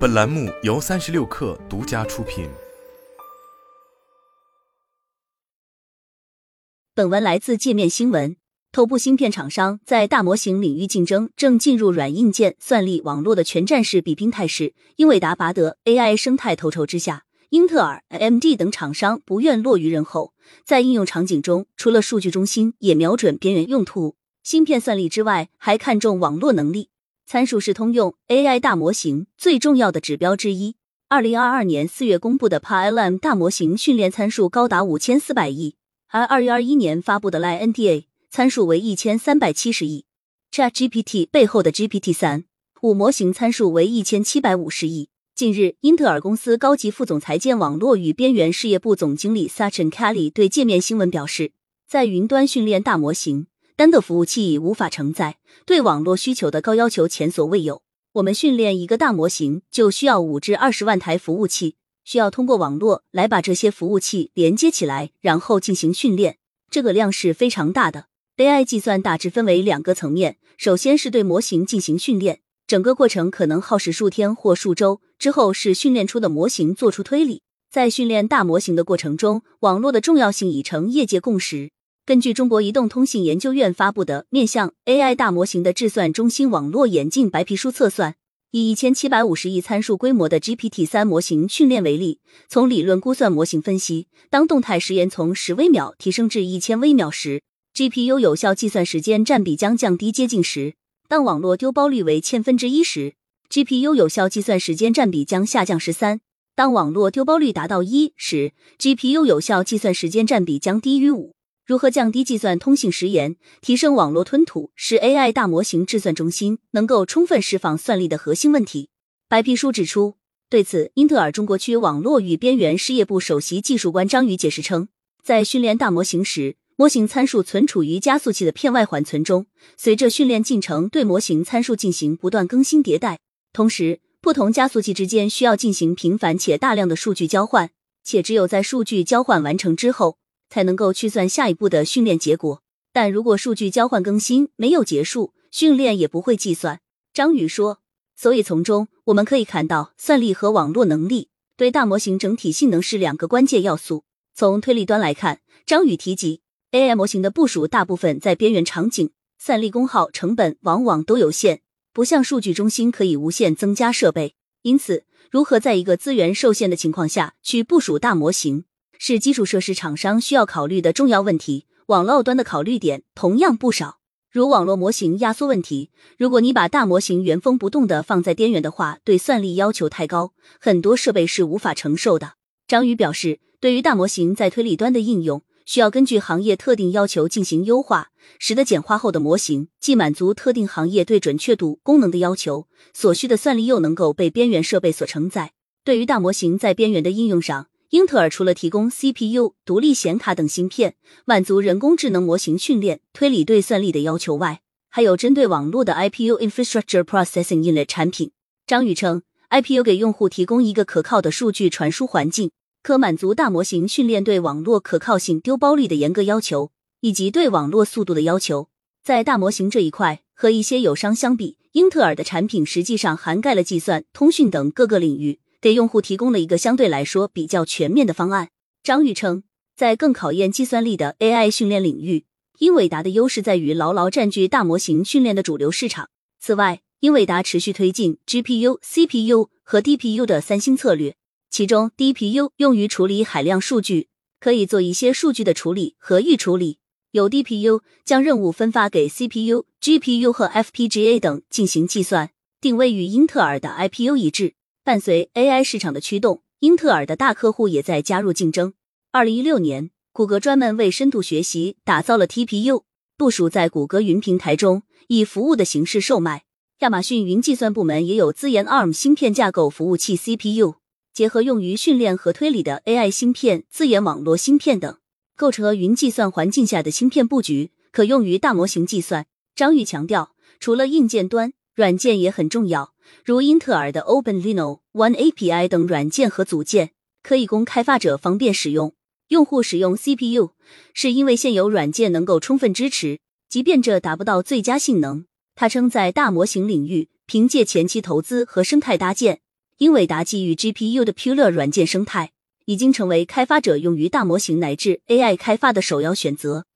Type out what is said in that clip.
本栏目由三十六氪独家出品。本文来自界面新闻。头部芯片厂商在大模型领域竞争正进入软硬件、算力、网络的全战式比拼态势。英伟达拔得 AI 生态头筹之下，英特尔、AMD 等厂商不愿落于人后，在应用场景中，除了数据中心，也瞄准边缘用途。芯片算力之外，还看重网络能力。参数是通用 AI 大模型最重要的指标之一。二零二二年四月公布的 PaLM 大模型训练参数高达五千四百亿，而二月二一年发布的 LiNDA。参数为一千三百七十亿，ChatGPT 背后的 GPT 三五模型参数为一千七百五十亿。近日，英特尔公司高级副总裁兼网络与边缘事业部总经理 Sachin Kelly 对界面新闻表示，在云端训练大模型，单个服务器已无法承载对网络需求的高要求，前所未有。我们训练一个大模型就需要五至二十万台服务器，需要通过网络来把这些服务器连接起来，然后进行训练。这个量是非常大的。AI 计算大致分为两个层面，首先是对模型进行训练，整个过程可能耗时数天或数周。之后是训练出的模型做出推理。在训练大模型的过程中，网络的重要性已成业界共识。根据中国移动通信研究院发布的面向 AI 大模型的智算中心网络演进白皮书测算，以一千七百五十亿参数规模的 GPT 三模型训练为例，从理论估算模型分析，当动态时延从十微秒提升至一千微秒时。GPU 有效计算时间占比将降低接近十。当网络丢包率为千分之一时，GPU 有效计算时间占比将下降十三。当网络丢包率达到一时，GPU 有效计算时间占比将低于五。如何降低计算通信时延，提升网络吞吐，是 AI 大模型智算中心能够充分释放算力的核心问题。白皮书指出，对此，英特尔中国区网络与边缘事业部首席技术官张宇解释称，在训练大模型时。模型参数存储于加速器的片外缓存中，随着训练进程，对模型参数进行不断更新迭代。同时，不同加速器之间需要进行频繁且大量的数据交换，且只有在数据交换完成之后，才能够去算下一步的训练结果。但如果数据交换更新没有结束，训练也不会计算。张宇说，所以从中我们可以看到，算力和网络能力对大模型整体性能是两个关键要素。从推理端来看，张宇提及。AI 模型的部署大部分在边缘场景，算力功耗成本往往都有限，不像数据中心可以无限增加设备。因此，如何在一个资源受限的情况下去部署大模型，是基础设施厂商需要考虑的重要问题。网络端的考虑点同样不少，如网络模型压缩问题。如果你把大模型原封不动的放在边缘的话，对算力要求太高，很多设备是无法承受的。张宇表示，对于大模型在推理端的应用。需要根据行业特定要求进行优化，使得简化后的模型既满足特定行业对准确度、功能的要求，所需的算力又能够被边缘设备所承载。对于大模型在边缘的应用上，英特尔除了提供 CPU、独立显卡等芯片，满足人工智能模型训练、推理对算力的要求外，还有针对网络的 IPU Infrastructure Processing Unit 产品。张宇称，IPU 给用户提供一个可靠的数据传输环境。可满足大模型训练对网络可靠性、丢包率的严格要求，以及对网络速度的要求。在大模型这一块，和一些友商相比，英特尔的产品实际上涵盖了计算、通讯等各个领域，给用户提供了一个相对来说比较全面的方案。张宇称，在更考验计算力的 AI 训练领域，英伟达的优势在于牢牢占据大模型训练的主流市场。此外，英伟达持续推进 GPU、CPU 和 DPU 的三星策略。其中，DPU 用于处理海量数据，可以做一些数据的处理和预处理；有 DPU 将任务分发给 CPU、GPU 和 FPGA 等进行计算。定位与英特尔的 IPU 一致。伴随 AI 市场的驱动，英特尔的大客户也在加入竞争。二零一六年，谷歌专门为深度学习打造了 TPU，部署在谷歌云平台中，以服务的形式售卖。亚马逊云计算部门也有自研 ARM 芯片架构服务器 CPU。结合用于训练和推理的 AI 芯片、自研网络芯片等，构成了云计算环境下的芯片布局，可用于大模型计算。张宇强调，除了硬件端，软件也很重要，如英特尔的 OpenLino、One API 等软件和组件，可以供开发者方便使用。用户使用 CPU 是因为现有软件能够充分支持，即便这达不到最佳性能。他称，在大模型领域，凭借前期投资和生态搭建。英伟达基于 GPU 的 Pula 软件生态已经成为开发者用于大模型乃至 AI 开发的首要选择。